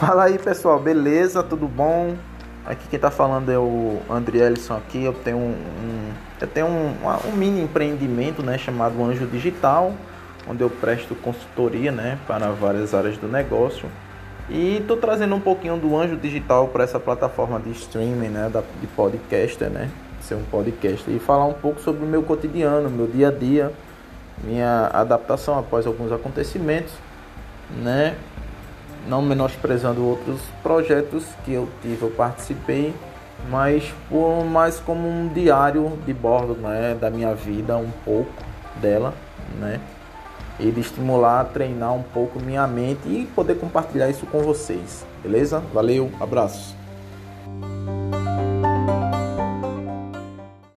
Fala aí pessoal, beleza? Tudo bom? Aqui quem tá falando é o Andrielson aqui. Eu tenho um, um eu tenho um, um, mini empreendimento, né, chamado Anjo Digital, onde eu presto consultoria, né, para várias áreas do negócio. E estou trazendo um pouquinho do Anjo Digital para essa plataforma de streaming, né, da, de podcaster, né, ser um podcast e falar um pouco sobre o meu cotidiano, meu dia a dia, minha adaptação após alguns acontecimentos, né, não menosprezando outros projetos que eu tive, eu participei, mas por mais como um diário de bordo, né, da minha vida, um pouco dela, né, e de estimular, treinar um pouco minha mente e poder compartilhar isso com vocês, beleza? Valeu, abraços.